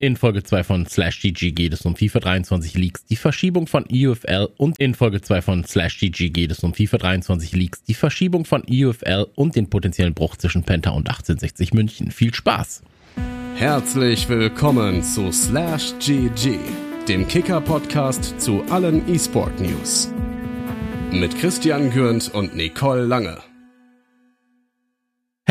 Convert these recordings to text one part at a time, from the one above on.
In Folge 2 von Slash GG geht es um FIFA 23 Leaks, die Verschiebung von EUFL und in Folge 2 von Slash GG geht es um FIFA 23 Leaks, die Verschiebung von EUFL und den potenziellen Bruch zwischen Penta und 1860 München. Viel Spaß! Herzlich willkommen zu Slash GG, dem Kicker-Podcast zu allen E-Sport-News. Mit Christian Gürnt und Nicole Lange.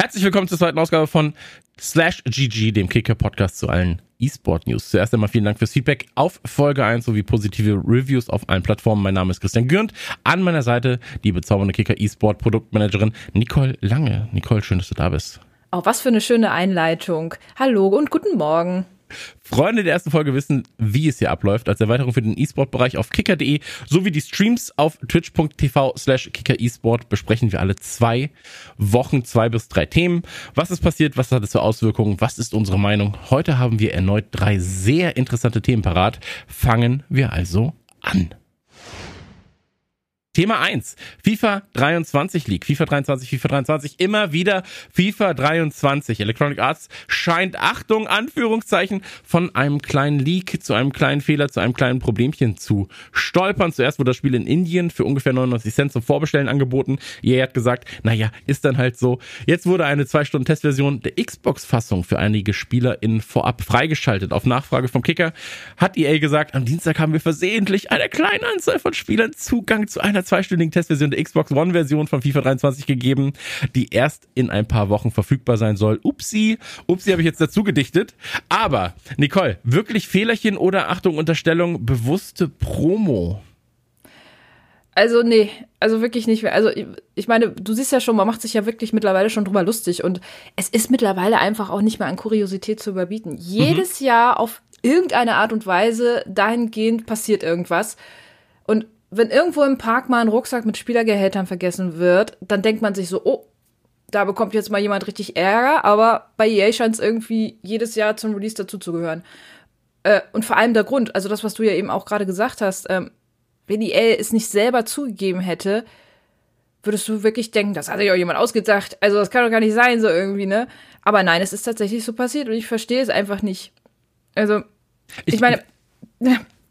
Herzlich willkommen zur zweiten Ausgabe von Slash GG, dem Kicker-Podcast zu allen E-Sport-News. Zuerst einmal vielen Dank fürs Feedback auf Folge 1 sowie positive Reviews auf allen Plattformen. Mein Name ist Christian Gürnt. An meiner Seite die bezaubernde Kicker E-Sport Produktmanagerin Nicole Lange. Nicole, schön, dass du da bist. Oh, was für eine schöne Einleitung. Hallo und guten Morgen. Freunde der ersten Folge wissen, wie es hier abläuft. Als Erweiterung für den E-Sport-Bereich auf kicker.de sowie die Streams auf twitch.tv slash kicker-esport besprechen wir alle zwei Wochen zwei bis drei Themen. Was ist passiert? Was hat es für Auswirkungen? Was ist unsere Meinung? Heute haben wir erneut drei sehr interessante Themen parat. Fangen wir also an. Thema 1. FIFA 23 League. FIFA 23, FIFA 23, immer wieder FIFA 23. Electronic Arts scheint, Achtung, Anführungszeichen, von einem kleinen Leak zu einem kleinen Fehler, zu einem kleinen Problemchen zu stolpern. Zuerst wurde das Spiel in Indien für ungefähr 99 Cent zum Vorbestellen angeboten. EA hat gesagt, naja, ist dann halt so. Jetzt wurde eine 2-Stunden-Testversion der Xbox-Fassung für einige SpielerInnen vorab freigeschaltet. Auf Nachfrage vom Kicker hat EA gesagt, am Dienstag haben wir versehentlich einer kleinen Anzahl von Spielern Zugang zu einer zweistündigen Testversion der Xbox One-Version von FIFA 23 gegeben, die erst in ein paar Wochen verfügbar sein soll. Upsi, upsi habe ich jetzt dazu gedichtet. Aber, Nicole, wirklich Fehlerchen oder Achtung, Unterstellung, bewusste Promo? Also, nee, also wirklich nicht mehr. Also, ich meine, du siehst ja schon, man macht sich ja wirklich mittlerweile schon drüber lustig und es ist mittlerweile einfach auch nicht mehr an Kuriosität zu überbieten. Jedes mhm. Jahr auf irgendeine Art und Weise dahingehend passiert irgendwas. Und wenn irgendwo im Park mal ein Rucksack mit Spielergehältern vergessen wird, dann denkt man sich so, oh, da bekommt jetzt mal jemand richtig Ärger, aber bei EA scheint es irgendwie jedes Jahr zum Release dazuzugehören. Äh, und vor allem der Grund, also das, was du ja eben auch gerade gesagt hast, ähm, wenn EA es nicht selber zugegeben hätte, würdest du wirklich denken, das hat sich auch jemand ausgedacht. Also das kann doch gar nicht sein, so irgendwie, ne? Aber nein, es ist tatsächlich so passiert und ich verstehe es einfach nicht. Also, ich, ich meine.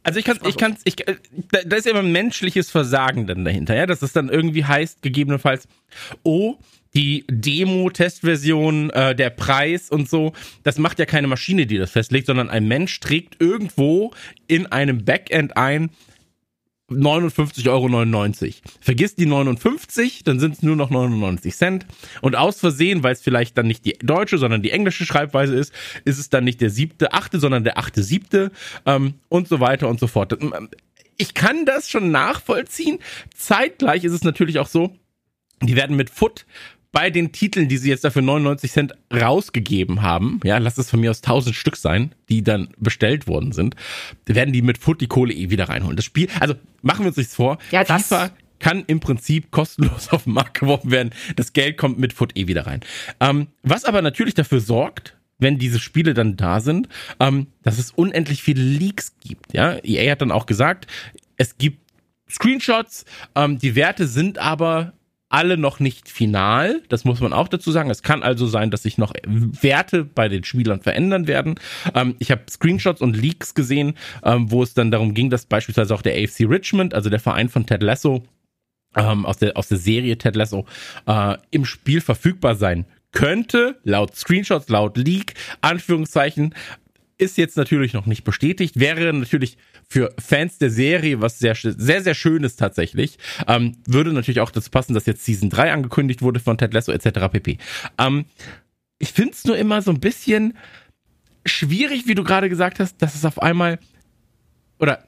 Also ich kann, ich kann, ich, äh, da ist ja immer menschliches Versagen dann dahinter, ja, dass es dann irgendwie heißt, gegebenenfalls, oh, die Demo-Testversion, äh, der Preis und so, das macht ja keine Maschine, die das festlegt, sondern ein Mensch trägt irgendwo in einem Backend ein, 59,99 Euro. Vergiss die 59, dann sind es nur noch 99 Cent. Und aus Versehen, weil es vielleicht dann nicht die deutsche, sondern die englische Schreibweise ist, ist es dann nicht der siebte, achte, sondern der achte, siebte ähm, und so weiter und so fort. Ähm, ich kann das schon nachvollziehen. Zeitgleich ist es natürlich auch so, die werden mit Foot bei den Titeln, die sie jetzt dafür 99 Cent rausgegeben haben, ja, lass es von mir aus 1000 Stück sein, die dann bestellt worden sind, werden die mit Foot die Kohle eh wieder reinholen. Das Spiel, also machen wir uns nichts vor. Ja, FIFA kann im Prinzip kostenlos auf den Markt geworfen werden. Das Geld kommt mit Foot eh wieder rein. Ähm, was aber natürlich dafür sorgt, wenn diese Spiele dann da sind, ähm, dass es unendlich viele Leaks gibt. Ja, EA hat dann auch gesagt, es gibt Screenshots, ähm, die Werte sind aber alle noch nicht final. Das muss man auch dazu sagen. Es kann also sein, dass sich noch Werte bei den Spielern verändern werden. Ähm, ich habe Screenshots und Leaks gesehen, ähm, wo es dann darum ging, dass beispielsweise auch der AFC Richmond, also der Verein von Ted Lasso, ähm, aus, der, aus der Serie Ted Lasso, äh, im Spiel verfügbar sein könnte, laut Screenshots, laut Leak, Anführungszeichen, ist jetzt natürlich noch nicht bestätigt, wäre natürlich für Fans der Serie was sehr, sehr, sehr Schönes tatsächlich. Ähm, würde natürlich auch dazu passen, dass jetzt Season 3 angekündigt wurde von Ted Lasso etc. pp. Ähm, ich finde es nur immer so ein bisschen schwierig, wie du gerade gesagt hast, dass es auf einmal oder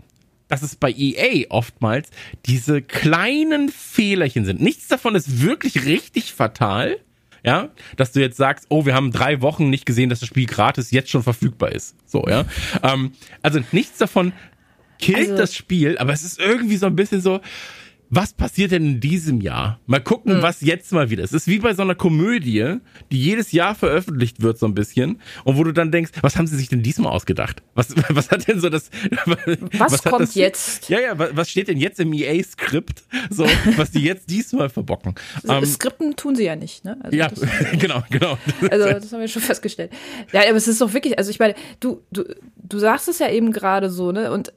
dass es bei EA oftmals diese kleinen Fehlerchen sind. Nichts davon ist wirklich richtig fatal ja, dass du jetzt sagst, oh, wir haben drei Wochen nicht gesehen, dass das Spiel gratis jetzt schon verfügbar ist. So, ja. Ähm, also nichts davon killt also, das Spiel, aber es ist irgendwie so ein bisschen so, was passiert denn in diesem Jahr? Mal gucken, mhm. was jetzt mal wieder ist. Es ist wie bei so einer Komödie, die jedes Jahr veröffentlicht wird, so ein bisschen. Und wo du dann denkst, was haben sie sich denn diesmal ausgedacht? Was, was hat denn so das. Was, was kommt das, jetzt? Ja, ja, was steht denn jetzt im EA-Skript? So, was die jetzt diesmal verbocken. Ähm, Skripten tun sie ja nicht, ne? Also ja, genau, genau. Also, das haben wir schon festgestellt. Ja, aber es ist doch wirklich, also ich meine, du, du, du sagst es ja eben gerade so, ne? Und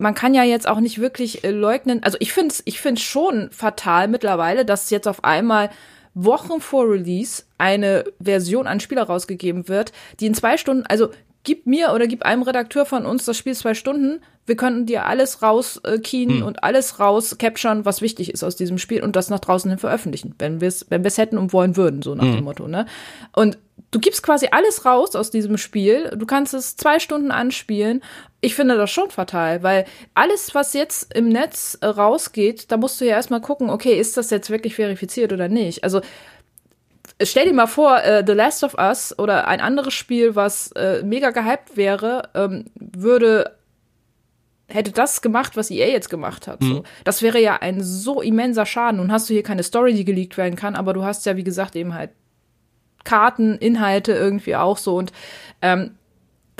man kann ja jetzt auch nicht wirklich äh, leugnen. Also ich finde es ich find's schon fatal mittlerweile, dass jetzt auf einmal Wochen vor Release eine Version an Spieler rausgegeben wird, die in zwei Stunden, also gib mir oder gib einem Redakteur von uns das Spiel zwei Stunden, wir könnten dir alles rauskien hm. und alles raus capturen, was wichtig ist aus diesem Spiel und das nach draußen hin veröffentlichen, wenn wir es wenn wir's hätten und wollen würden, so nach hm. dem Motto, ne? Und du gibst quasi alles raus aus diesem Spiel, du kannst es zwei Stunden anspielen. Ich finde das schon fatal, weil alles, was jetzt im Netz äh, rausgeht, da musst du ja erstmal gucken, okay, ist das jetzt wirklich verifiziert oder nicht? Also stell dir mal vor, äh, The Last of Us oder ein anderes Spiel, was äh, mega gehypt wäre, ähm, würde hätte das gemacht, was EA jetzt gemacht hat. Mhm. So. Das wäre ja ein so immenser Schaden. Nun hast du hier keine Story, die geleakt werden kann, aber du hast ja, wie gesagt, eben halt Karten, Inhalte irgendwie auch so. Und ähm,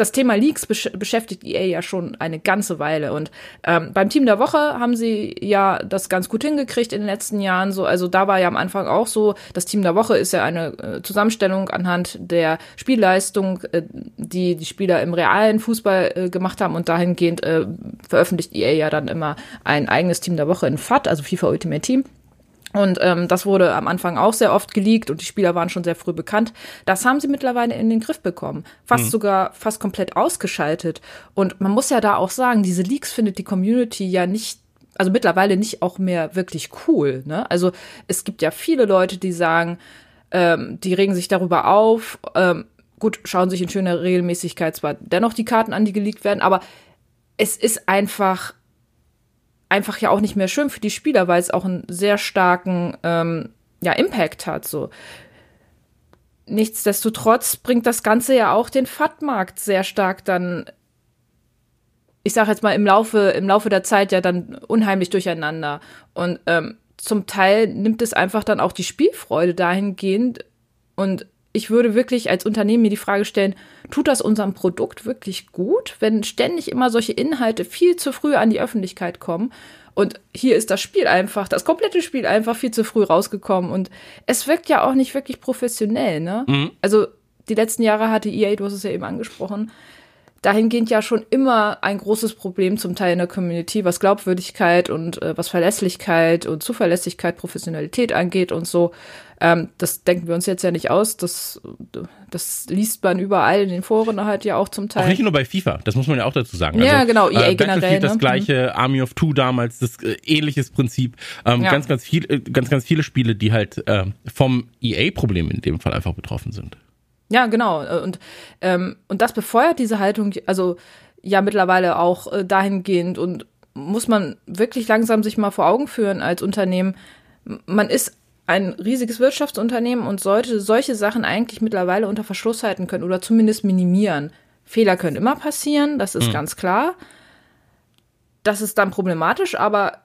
das Thema Leaks besch beschäftigt EA ja schon eine ganze Weile. Und ähm, beim Team der Woche haben sie ja das ganz gut hingekriegt in den letzten Jahren. So, also da war ja am Anfang auch so, das Team der Woche ist ja eine äh, Zusammenstellung anhand der Spielleistung, äh, die die Spieler im realen Fußball äh, gemacht haben. Und dahingehend äh, veröffentlicht EA ja dann immer ein eigenes Team der Woche in FAT, also FIFA Ultimate Team. Und ähm, das wurde am Anfang auch sehr oft geleakt und die Spieler waren schon sehr früh bekannt. Das haben sie mittlerweile in den Griff bekommen. Fast mhm. sogar fast komplett ausgeschaltet. Und man muss ja da auch sagen, diese Leaks findet die Community ja nicht, also mittlerweile nicht auch mehr wirklich cool. Ne? Also es gibt ja viele Leute, die sagen, ähm, die regen sich darüber auf. Ähm, gut, schauen sich in schöner Regelmäßigkeit zwar dennoch die Karten an, die geleakt werden, aber es ist einfach einfach ja auch nicht mehr schön für die Spieler, weil es auch einen sehr starken ähm, ja, Impact hat. So. Nichtsdestotrotz bringt das Ganze ja auch den FAT-Markt sehr stark dann, ich sage jetzt mal, im Laufe, im Laufe der Zeit ja dann unheimlich durcheinander. Und ähm, zum Teil nimmt es einfach dann auch die Spielfreude dahingehend. Und ich würde wirklich als Unternehmen mir die Frage stellen, tut das unserem Produkt wirklich gut, wenn ständig immer solche Inhalte viel zu früh an die Öffentlichkeit kommen? Und hier ist das Spiel einfach, das komplette Spiel einfach viel zu früh rausgekommen. Und es wirkt ja auch nicht wirklich professionell, ne? Mhm. Also die letzten Jahre hatte EA, du hast es ja eben angesprochen, dahingehend ja schon immer ein großes Problem zum Teil in der Community, was Glaubwürdigkeit und äh, was Verlässlichkeit und Zuverlässigkeit, Professionalität angeht und so. Ähm, das denken wir uns jetzt ja nicht aus. Das, das liest man überall in den Foren halt ja auch zum Teil. Auch nicht nur bei FIFA, das muss man ja auch dazu sagen. Ja, also, genau, EA äh, generell. Das ne? gleiche, mhm. Army of Two damals, das äh, ähnliches Prinzip. Ähm, ja. Ganz, ganz viel, äh, ganz, ganz viele Spiele, die halt äh, vom EA-Problem in dem Fall einfach betroffen sind. Ja, genau. Und, ähm, und das befeuert diese Haltung, also ja mittlerweile auch äh, dahingehend und muss man wirklich langsam sich mal vor Augen führen als Unternehmen. Man ist ein riesiges Wirtschaftsunternehmen und sollte solche Sachen eigentlich mittlerweile unter Verschluss halten können oder zumindest minimieren. Fehler können immer passieren, das ist mhm. ganz klar. Das ist dann problematisch, aber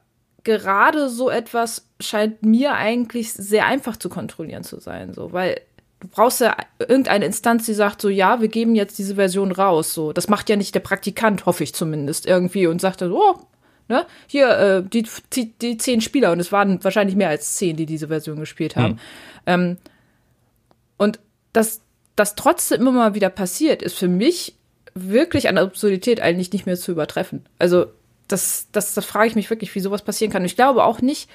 gerade so etwas scheint mir eigentlich sehr einfach zu kontrollieren zu sein, so, weil brauchst ja irgendeine Instanz, die sagt so, ja, wir geben jetzt diese Version raus, so. Das macht ja nicht der Praktikant, hoffe ich zumindest, irgendwie und sagt dann, oh, Ne? Hier, äh, die, die, die zehn Spieler, und es waren wahrscheinlich mehr als zehn, die diese Version gespielt haben. Hm. Ähm, und dass das trotzdem immer mal wieder passiert, ist für mich wirklich an Absurdität eigentlich nicht mehr zu übertreffen. Also, das, das, das frage ich mich wirklich, wie sowas passieren kann. Und ich glaube auch nicht,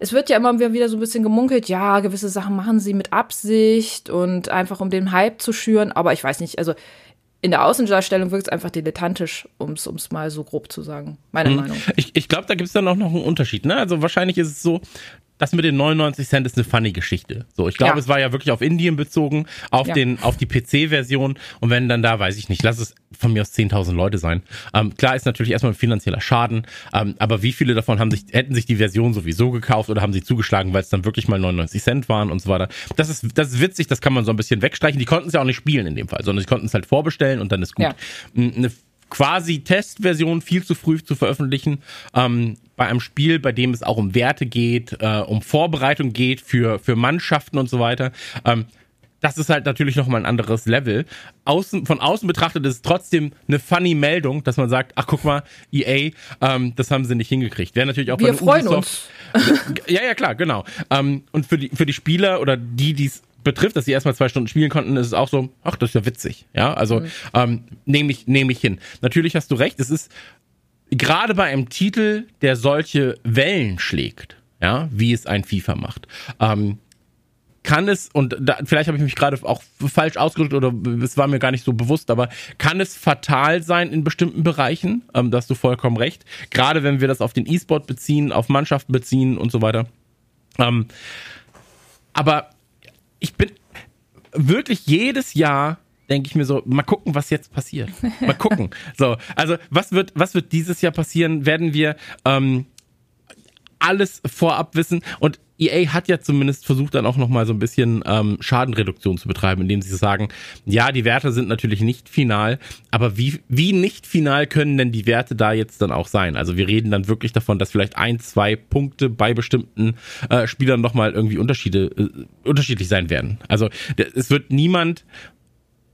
es wird ja immer wieder so ein bisschen gemunkelt, ja, gewisse Sachen machen sie mit Absicht und einfach um den Hype zu schüren, aber ich weiß nicht, also in der Außendarstellung wirkt es einfach dilettantisch, um es mal so grob zu sagen. Meine hm. Meinung. Ich, ich glaube, da gibt es dann auch noch einen Unterschied. Ne? Also wahrscheinlich ist es so, das mit den 99 Cent ist eine funny Geschichte. So, ich glaube, ja. es war ja wirklich auf Indien bezogen, auf ja. den, auf die PC-Version. Und wenn dann da, weiß ich nicht, lass es von mir aus 10.000 Leute sein. Ähm, klar ist natürlich erstmal ein finanzieller Schaden, ähm, aber wie viele davon haben sich, hätten sich die Version sowieso gekauft oder haben sie zugeschlagen, weil es dann wirklich mal 99 Cent waren und so weiter. Das ist, das ist witzig, das kann man so ein bisschen wegstreichen. Die konnten es ja auch nicht spielen in dem Fall, sondern sie konnten es halt vorbestellen und dann ist gut. Ja. Eine quasi Testversion viel zu früh zu veröffentlichen, ähm, bei einem Spiel, bei dem es auch um Werte geht, äh, um Vorbereitung geht für, für Mannschaften und so weiter, ähm, das ist halt natürlich nochmal ein anderes Level. Außen, von außen betrachtet ist es trotzdem eine funny Meldung, dass man sagt, ach guck mal, EA, ähm, das haben sie nicht hingekriegt. Wäre natürlich auch Wir freuen Ubisoft, uns. ja, ja, klar, genau. Ähm, und für die, für die Spieler oder die, die es betrifft, dass sie erstmal zwei Stunden spielen konnten, ist es auch so, ach, das ist ja witzig. Ja, also mhm. ähm, nehme ich, nehme ich hin. Natürlich hast du recht, es ist gerade bei einem Titel, der solche Wellen schlägt, ja, wie es ein FIFA macht. Ähm, kann es, und da, vielleicht habe ich mich gerade auch falsch ausgedrückt oder es war mir gar nicht so bewusst, aber kann es fatal sein in bestimmten Bereichen? Ähm, da hast du vollkommen recht. Gerade wenn wir das auf den E-Sport beziehen, auf Mannschaften beziehen und so weiter. Ähm, aber ich bin wirklich jedes Jahr denke ich mir so, mal gucken, was jetzt passiert. Mal gucken. so, also was wird, was wird dieses Jahr passieren? Werden wir ähm, alles vorab wissen? Und EA hat ja zumindest versucht dann auch nochmal so ein bisschen ähm, Schadenreduktion zu betreiben, indem sie sagen, ja, die Werte sind natürlich nicht final, aber wie, wie nicht final können denn die Werte da jetzt dann auch sein? Also wir reden dann wirklich davon, dass vielleicht ein, zwei Punkte bei bestimmten äh, Spielern nochmal irgendwie Unterschiede, äh, unterschiedlich sein werden. Also es wird niemand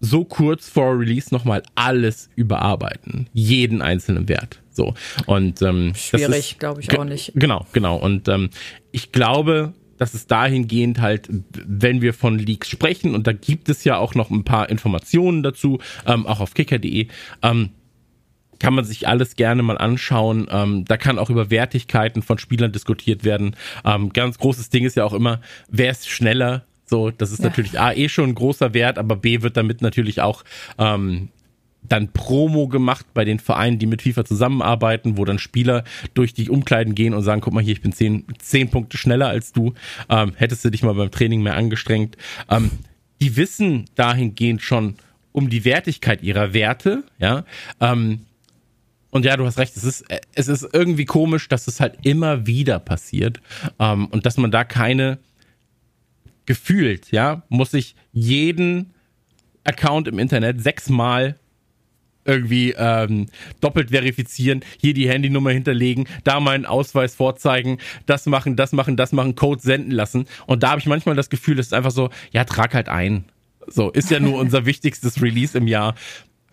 so kurz vor Release nochmal alles überarbeiten. Jeden einzelnen Wert. So. Und ähm, schwierig, glaube ich auch nicht. Genau, genau. Und ähm, ich glaube, dass es dahingehend halt, wenn wir von Leaks sprechen, und da gibt es ja auch noch ein paar Informationen dazu, ähm, auch auf kicker.de, ähm, kann man sich alles gerne mal anschauen. Ähm, da kann auch über Wertigkeiten von Spielern diskutiert werden. Ähm, ganz großes Ding ist ja auch immer, wer ist schneller, so, das ist ja. natürlich A, eh schon ein großer Wert, aber B wird damit natürlich auch ähm, dann Promo gemacht bei den Vereinen, die mit FIFA zusammenarbeiten, wo dann Spieler durch die Umkleiden gehen und sagen, guck mal hier, ich bin zehn, zehn Punkte schneller als du, ähm, hättest du dich mal beim Training mehr angestrengt. Ähm, die wissen dahingehend schon um die Wertigkeit ihrer Werte, ja. Ähm, und ja, du hast recht, es ist, es ist irgendwie komisch, dass es halt immer wieder passiert ähm, und dass man da keine gefühlt, ja, muss ich jeden Account im Internet sechsmal irgendwie ähm, doppelt verifizieren, hier die Handynummer hinterlegen, da meinen Ausweis vorzeigen, das machen, das machen, das machen, Code senden lassen. Und da habe ich manchmal das Gefühl, es ist einfach so, ja, trag halt ein. So, ist ja nur unser wichtigstes Release im Jahr.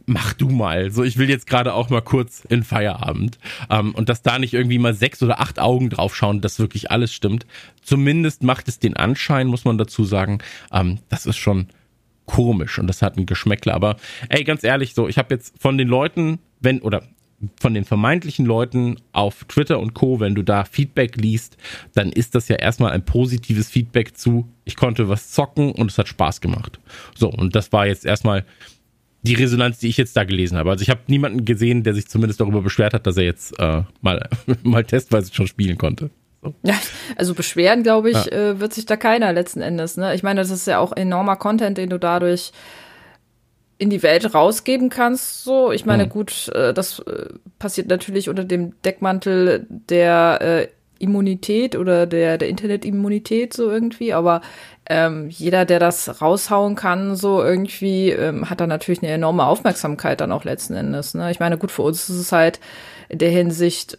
Mach du mal. So, ich will jetzt gerade auch mal kurz in Feierabend. Ähm, und dass da nicht irgendwie mal sechs oder acht Augen drauf schauen, dass wirklich alles stimmt. Zumindest macht es den Anschein, muss man dazu sagen. Ähm, das ist schon komisch und das hat ein Geschmäckle. Aber ey, ganz ehrlich, so, ich habe jetzt von den Leuten, wenn, oder von den vermeintlichen Leuten auf Twitter und Co., wenn du da Feedback liest, dann ist das ja erstmal ein positives Feedback zu, ich konnte was zocken und es hat Spaß gemacht. So, und das war jetzt erstmal die Resonanz, die ich jetzt da gelesen habe. Also ich habe niemanden gesehen, der sich zumindest darüber beschwert hat, dass er jetzt äh, mal, mal testweise schon spielen konnte. So. Ja, also beschweren, glaube ich, ja. äh, wird sich da keiner letzten Endes. Ne? Ich meine, das ist ja auch enormer Content, den du dadurch in die Welt rausgeben kannst. So, ich meine, mhm. gut, äh, das äh, passiert natürlich unter dem Deckmantel der äh, Immunität oder der, der Internetimmunität so irgendwie, aber ähm, jeder, der das raushauen kann, so irgendwie, ähm, hat da natürlich eine enorme Aufmerksamkeit dann auch letzten Endes. Ne? Ich meine, gut, für uns ist es halt in der Hinsicht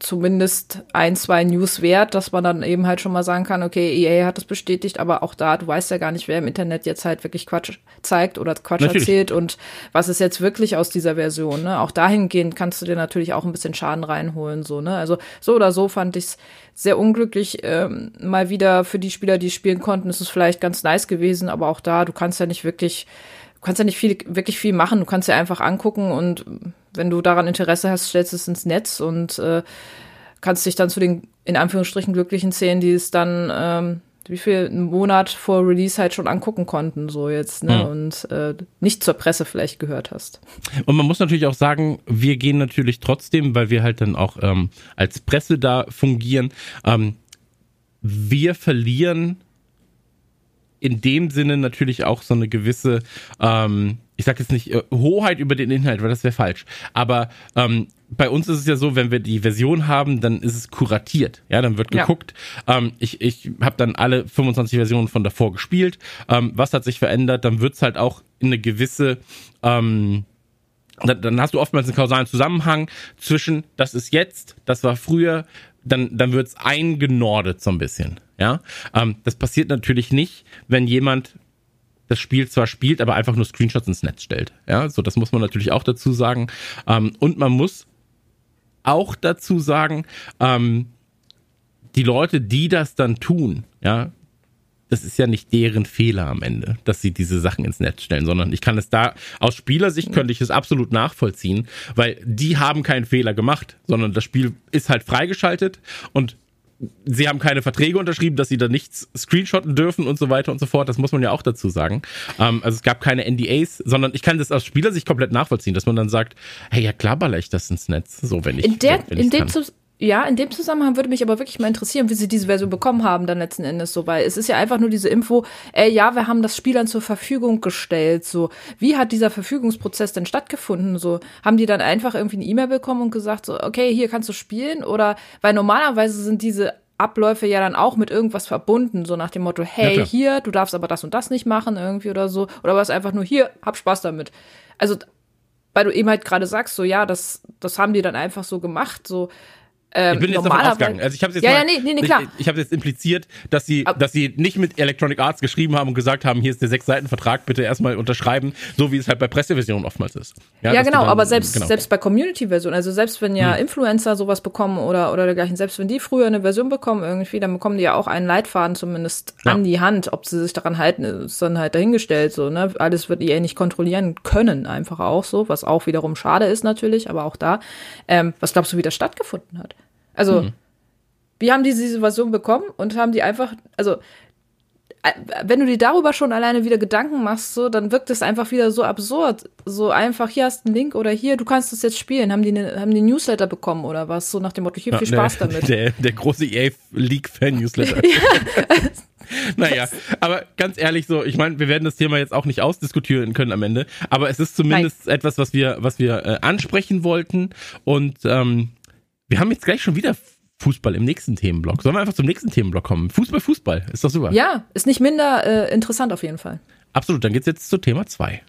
zumindest ein, zwei News wert, dass man dann eben halt schon mal sagen kann, okay, EA hat das bestätigt, aber auch da, du weißt ja gar nicht, wer im Internet jetzt halt wirklich Quatsch zeigt oder Quatsch natürlich. erzählt und was ist jetzt wirklich aus dieser Version, ne? Auch dahingehend kannst du dir natürlich auch ein bisschen Schaden reinholen, so, ne? Also so oder so fand ich es sehr unglücklich, ähm, mal wieder für die Spieler, die spielen konnten, ist es vielleicht ganz nice gewesen, aber auch da, du kannst ja nicht wirklich du kannst ja nicht viel, wirklich viel machen. Du kannst ja einfach angucken und wenn du daran Interesse hast, stellst du es ins Netz und äh, kannst dich dann zu den in Anführungsstrichen glücklichen zählen, die es dann ähm, wie viel einen Monat vor Release halt schon angucken konnten, so jetzt, ne? Mhm. Und äh, nicht zur Presse vielleicht gehört hast. Und man muss natürlich auch sagen, wir gehen natürlich trotzdem, weil wir halt dann auch ähm, als Presse da fungieren, ähm, wir verlieren in dem Sinne natürlich auch so eine gewisse, ähm, ich sag jetzt nicht äh, Hoheit über den Inhalt, weil das wäre falsch. Aber ähm, bei uns ist es ja so, wenn wir die Version haben, dann ist es kuratiert. Ja, dann wird geguckt. Ja. Ähm, ich ich habe dann alle 25 Versionen von davor gespielt. Ähm, was hat sich verändert? Dann wird's halt auch in eine gewisse ähm, dann hast du oftmals einen kausalen Zusammenhang zwischen, das ist jetzt, das war früher, dann, dann wird's eingenordet so ein bisschen. Ja, ähm, das passiert natürlich nicht, wenn jemand das Spiel zwar spielt, aber einfach nur Screenshots ins Netz stellt. Ja, so das muss man natürlich auch dazu sagen. Ähm, und man muss auch dazu sagen, ähm, die Leute, die das dann tun, ja, das ist ja nicht deren Fehler am Ende, dass sie diese Sachen ins Netz stellen, sondern ich kann es da, aus Spielersicht könnte ich es absolut nachvollziehen, weil die haben keinen Fehler gemacht, sondern das Spiel ist halt freigeschaltet und sie haben keine Verträge unterschrieben, dass sie da nichts screenshotten dürfen und so weiter und so fort. Das muss man ja auch dazu sagen. Ähm, also es gab keine NDAs, sondern ich kann das aus Spielersicht komplett nachvollziehen, dass man dann sagt, hey, ja klar baller ich das ins Netz, so wenn ich in der, wenn, in dem ja, in dem Zusammenhang würde mich aber wirklich mal interessieren, wie sie diese Version bekommen haben dann letzten Endes so, weil es ist ja einfach nur diese Info, ey, ja, wir haben das Spiel dann zur Verfügung gestellt, so. Wie hat dieser Verfügungsprozess denn stattgefunden, so? Haben die dann einfach irgendwie eine E-Mail bekommen und gesagt so, okay, hier kannst du spielen oder, weil normalerweise sind diese Abläufe ja dann auch mit irgendwas verbunden, so nach dem Motto, hey, ja, hier, du darfst aber das und das nicht machen irgendwie oder so, oder was einfach nur hier, hab Spaß damit. Also, weil du eben halt gerade sagst, so, ja, das, das haben die dann einfach so gemacht, so, ähm, ich bin jetzt davon ausgegangen. Also ich habe jetzt ja, mal, ja, nee, nee, nee, klar. Ich, ich habe jetzt impliziert, dass sie, aber dass sie nicht mit Electronic Arts geschrieben haben und gesagt haben, hier ist der sechs Seiten Vertrag, bitte erstmal unterschreiben, so wie es halt bei Presseversionen oftmals ist. Ja, ja genau. Dann, aber selbst genau. selbst bei Community-Versionen, also selbst wenn ja hm. Influencer sowas bekommen oder oder dergleichen, selbst wenn die früher eine Version bekommen irgendwie, dann bekommen die ja auch einen Leitfaden zumindest ja. an die Hand. Ob sie sich daran halten, ist dann halt dahingestellt. So ne, alles wird EA nicht kontrollieren können, einfach auch so, was auch wiederum schade ist natürlich, aber auch da. Ähm, was glaubst du, wie das stattgefunden hat? Also, mhm. wir haben diese Situation bekommen und haben die einfach, also, äh, wenn du dir darüber schon alleine wieder Gedanken machst, so, dann wirkt es einfach wieder so absurd. So einfach, hier hast du einen Link oder hier, du kannst es jetzt spielen. Haben die, ne, haben die Newsletter bekommen oder was? So nach dem Motto, hier viel Spaß der, damit. Der, der große EA League-Fan-Newsletter. naja, aber ganz ehrlich so, ich meine, wir werden das Thema jetzt auch nicht ausdiskutieren können am Ende, aber es ist zumindest Nein. etwas, was wir, was wir äh, ansprechen wollten und ähm, wir haben jetzt gleich schon wieder Fußball im nächsten Themenblock. Sollen wir einfach zum nächsten Themenblock kommen? Fußball, Fußball. Ist doch super. Ja, ist nicht minder äh, interessant auf jeden Fall. Absolut. Dann geht's jetzt zu Thema 2.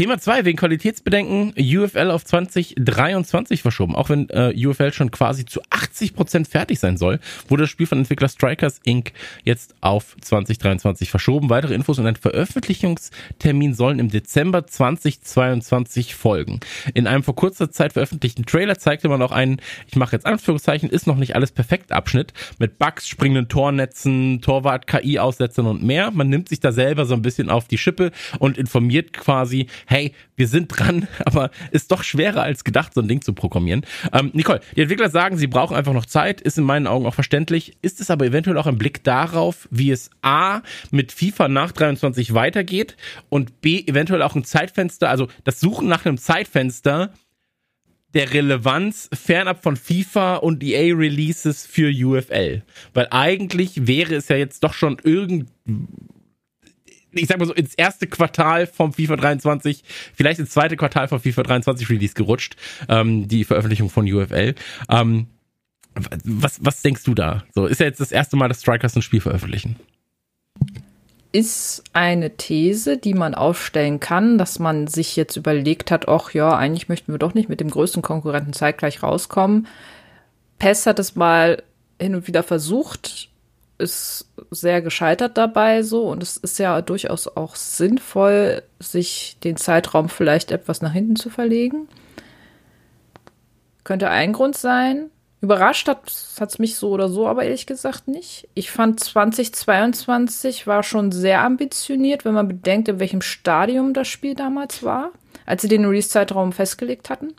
Thema 2, wegen Qualitätsbedenken, UFL auf 2023 verschoben. Auch wenn äh, UFL schon quasi zu 80 Prozent fertig sein soll, wurde das Spiel von Entwickler Strikers Inc. jetzt auf 2023 verschoben. Weitere Infos und ein Veröffentlichungstermin sollen im Dezember 2022 folgen. In einem vor kurzer Zeit veröffentlichten Trailer zeigte man auch einen, ich mache jetzt Anführungszeichen, ist noch nicht alles perfekt Abschnitt mit Bugs, springenden Tornetzen, Torwart, KI-Aussetzern und mehr. Man nimmt sich da selber so ein bisschen auf die Schippe und informiert quasi, hey, wir sind dran, aber ist doch schwerer als gedacht, so ein Ding zu programmieren. Ähm, Nicole, die Entwickler sagen, sie brauchen einfach noch Zeit, ist in meinen Augen auch verständlich. Ist es aber eventuell auch ein Blick darauf, wie es A mit FIFA nach 23 weitergeht und B eventuell auch ein Zeitfenster, also das Suchen nach einem Zeitfenster, der Relevanz fernab von FIFA und EA Releases für UFL. Weil eigentlich wäre es ja jetzt doch schon irgend ich sag mal so, ins erste Quartal vom FIFA 23, vielleicht ins zweite Quartal vom FIFA 23 Release gerutscht, ähm, die Veröffentlichung von UFL. Ähm, was, was denkst du da? So, ist ja jetzt das erste Mal, dass Strikers ein Spiel veröffentlichen. Ist eine These, die man aufstellen kann, dass man sich jetzt überlegt hat, ach ja, eigentlich möchten wir doch nicht mit dem größten Konkurrenten zeitgleich rauskommen. PES hat es mal hin und wieder versucht, ist sehr gescheitert dabei so und es ist ja durchaus auch sinnvoll, sich den Zeitraum vielleicht etwas nach hinten zu verlegen. Könnte ein Grund sein. Überrascht hat es mich so oder so, aber ehrlich gesagt nicht. Ich fand 2022 war schon sehr ambitioniert, wenn man bedenkt, in welchem Stadium das Spiel damals war, als sie den Release-Zeitraum festgelegt hatten.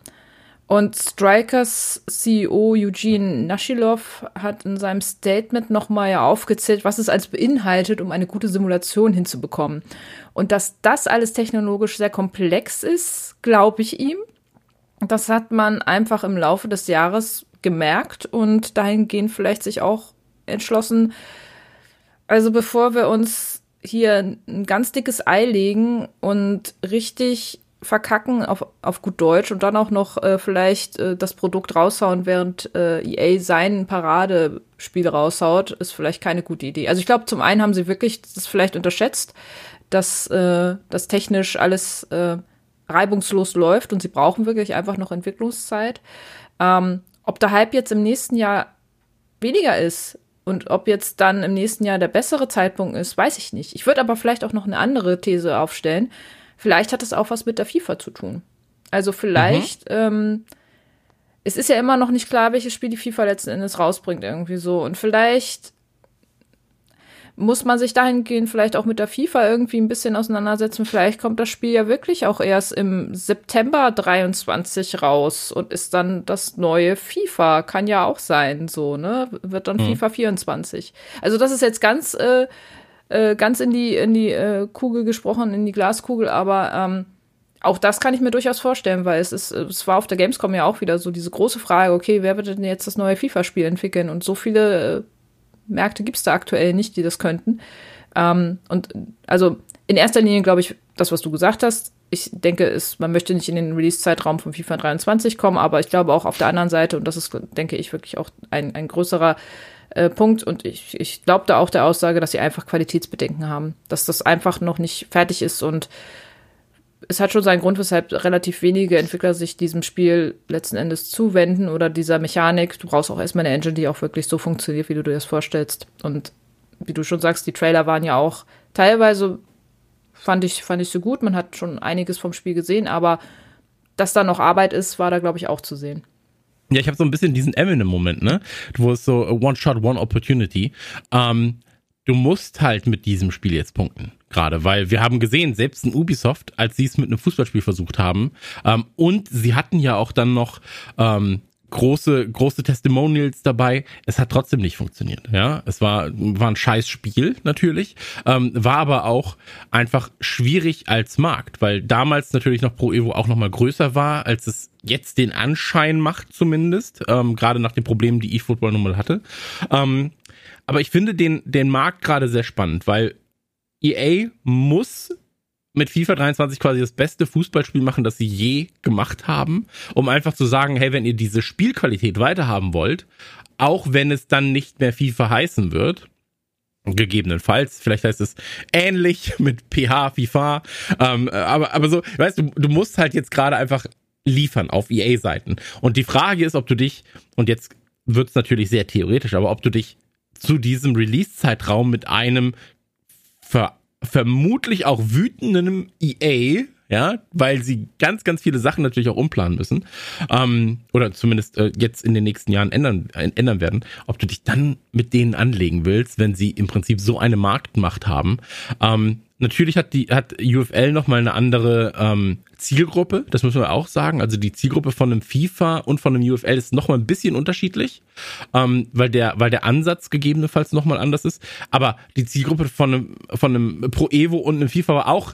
Und Strikers CEO Eugene Nashilov hat in seinem Statement nochmal aufgezählt, was es als beinhaltet, um eine gute Simulation hinzubekommen. Und dass das alles technologisch sehr komplex ist, glaube ich ihm. Das hat man einfach im Laufe des Jahres gemerkt und dahingehend vielleicht sich auch entschlossen. Also bevor wir uns hier ein ganz dickes Ei legen und richtig verkacken auf, auf gut Deutsch und dann auch noch äh, vielleicht äh, das Produkt raushauen, während äh, EA sein Paradespiel raushaut, ist vielleicht keine gute Idee. Also ich glaube, zum einen haben sie wirklich das vielleicht unterschätzt, dass äh, das technisch alles äh, reibungslos läuft und sie brauchen wirklich einfach noch Entwicklungszeit. Ähm, ob der Hype jetzt im nächsten Jahr weniger ist und ob jetzt dann im nächsten Jahr der bessere Zeitpunkt ist, weiß ich nicht. Ich würde aber vielleicht auch noch eine andere These aufstellen. Vielleicht hat es auch was mit der FIFA zu tun. Also vielleicht, mhm. ähm, es ist ja immer noch nicht klar, welches Spiel die FIFA letzten Endes rausbringt, irgendwie so. Und vielleicht muss man sich dahingehend vielleicht auch mit der FIFA irgendwie ein bisschen auseinandersetzen. Vielleicht kommt das Spiel ja wirklich auch erst im September 23 raus und ist dann das neue FIFA. Kann ja auch sein, so, ne? Wird dann mhm. FIFA 24. Also das ist jetzt ganz, äh, äh, ganz in die, in die äh, Kugel gesprochen, in die Glaskugel, aber ähm, auch das kann ich mir durchaus vorstellen, weil es ist, es war auf der Gamescom ja auch wieder so diese große Frage, okay, wer wird denn jetzt das neue FIFA-Spiel entwickeln? Und so viele äh, Märkte gibt es da aktuell nicht, die das könnten. Ähm, und also in erster Linie glaube ich, das, was du gesagt hast, ich denke, ist, man möchte nicht in den Release-Zeitraum von FIFA 23 kommen, aber ich glaube auch auf der anderen Seite, und das ist, denke ich, wirklich auch ein, ein größerer äh, Punkt, und ich, ich glaube da auch der Aussage, dass sie einfach Qualitätsbedenken haben, dass das einfach noch nicht fertig ist und es hat schon seinen Grund, weshalb relativ wenige Entwickler sich diesem Spiel letzten Endes zuwenden oder dieser Mechanik. Du brauchst auch erstmal eine Engine, die auch wirklich so funktioniert, wie du dir das vorstellst. Und wie du schon sagst, die Trailer waren ja auch teilweise fand ich, fand ich so gut. Man hat schon einiges vom Spiel gesehen, aber dass da noch Arbeit ist, war da, glaube ich, auch zu sehen. Ja, ich habe so ein bisschen diesen Eminem-Moment, ne? Wo es so One Shot, One Opportunity. Ähm, du musst halt mit diesem Spiel jetzt punkten. Gerade, weil wir haben gesehen, selbst in Ubisoft, als sie es mit einem Fußballspiel versucht haben, ähm, und sie hatten ja auch dann noch ähm, große, große Testimonials dabei. Es hat trotzdem nicht funktioniert. Ja, es war, war ein scheiß Spiel natürlich, ähm, war aber auch einfach schwierig als Markt, weil damals natürlich noch Pro Evo auch noch mal größer war, als es jetzt den Anschein macht zumindest, ähm, gerade nach den Problemen, die eFootball nun mal hatte. Ähm, aber ich finde den, den Markt gerade sehr spannend, weil EA muss mit FIFA 23 quasi das beste Fußballspiel machen, das sie je gemacht haben, um einfach zu sagen, hey, wenn ihr diese Spielqualität weiterhaben wollt, auch wenn es dann nicht mehr FIFA heißen wird, gegebenenfalls, vielleicht heißt es ähnlich mit PH, FIFA, ähm, aber, aber so, weißt du, du musst halt jetzt gerade einfach liefern auf EA-Seiten. Und die Frage ist, ob du dich, und jetzt wird es natürlich sehr theoretisch, aber ob du dich zu diesem Release-Zeitraum mit einem ver vermutlich auch wütenden EA, ja, weil sie ganz, ganz viele Sachen natürlich auch umplanen müssen, ähm, oder zumindest äh, jetzt in den nächsten Jahren ändern, äh, ändern werden, ob du dich dann mit denen anlegen willst, wenn sie im Prinzip so eine Marktmacht haben. Ähm, Natürlich hat die hat UFL noch mal eine andere ähm, Zielgruppe, das müssen wir auch sagen. Also die Zielgruppe von einem FIFA und von einem UFL ist noch mal ein bisschen unterschiedlich, ähm, weil der weil der Ansatz gegebenenfalls noch mal anders ist. Aber die Zielgruppe von einem von einem Pro Evo und einem FIFA war auch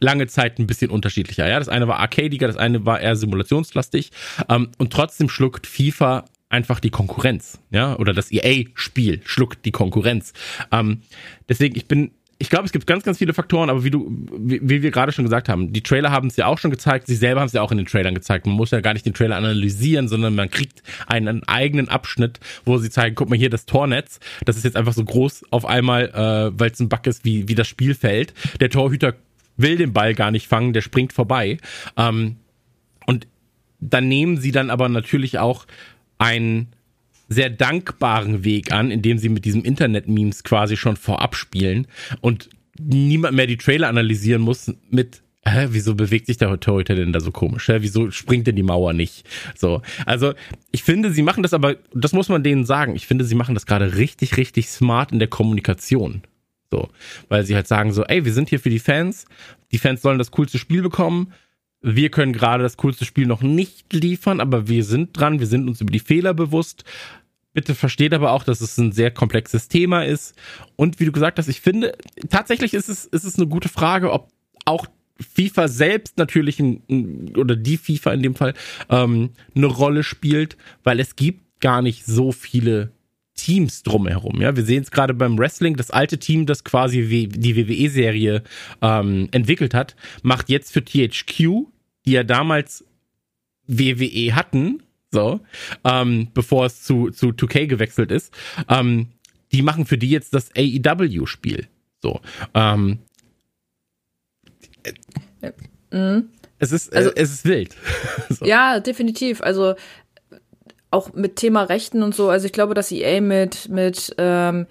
lange Zeit ein bisschen unterschiedlicher. Ja, das eine war arcadiger, das eine war eher simulationslastig ähm, und trotzdem schluckt FIFA einfach die Konkurrenz, ja, oder das EA-Spiel schluckt die Konkurrenz. Ähm, deswegen, ich bin ich glaube, es gibt ganz, ganz viele Faktoren, aber wie du, wie, wie wir gerade schon gesagt haben, die Trailer haben es ja auch schon gezeigt, sie selber haben es ja auch in den Trailern gezeigt. Man muss ja gar nicht den Trailer analysieren, sondern man kriegt einen eigenen Abschnitt, wo sie zeigen, guck mal hier das Tornetz, das ist jetzt einfach so groß auf einmal, äh, weil es ein Bug ist, wie, wie das Spielfeld. Der Torhüter will den Ball gar nicht fangen, der springt vorbei. Ähm, und dann nehmen sie dann aber natürlich auch ein sehr dankbaren Weg an, indem sie mit diesem Internet-Memes quasi schon vorab spielen und niemand mehr die Trailer analysieren muss mit Hä, wieso bewegt sich der Torhüter denn da so komisch? Hä, wieso springt denn die Mauer nicht? So, also ich finde, sie machen das aber, das muss man denen sagen. Ich finde, sie machen das gerade richtig, richtig smart in der Kommunikation. So, weil sie halt sagen so, ey, wir sind hier für die Fans. Die Fans sollen das coolste Spiel bekommen. Wir können gerade das coolste Spiel noch nicht liefern, aber wir sind dran. Wir sind uns über die Fehler bewusst. Bitte versteht aber auch, dass es ein sehr komplexes Thema ist. Und wie du gesagt hast, ich finde, tatsächlich ist es, ist es eine gute Frage, ob auch FIFA selbst natürlich ein, oder die FIFA in dem Fall ähm, eine Rolle spielt, weil es gibt gar nicht so viele Teams drumherum. Ja, wir sehen es gerade beim Wrestling. Das alte Team, das quasi die WWE-Serie ähm, entwickelt hat, macht jetzt für THQ, die ja damals WWE hatten, so, ähm, bevor es zu, zu 2K gewechselt ist, ähm, die machen für die jetzt das AEW-Spiel. So. Ähm, mhm. Es ist, also, äh, es ist wild. so. Ja, definitiv. Also auch mit Thema Rechten und so. Also ich glaube, dass EA mit, mit ähm,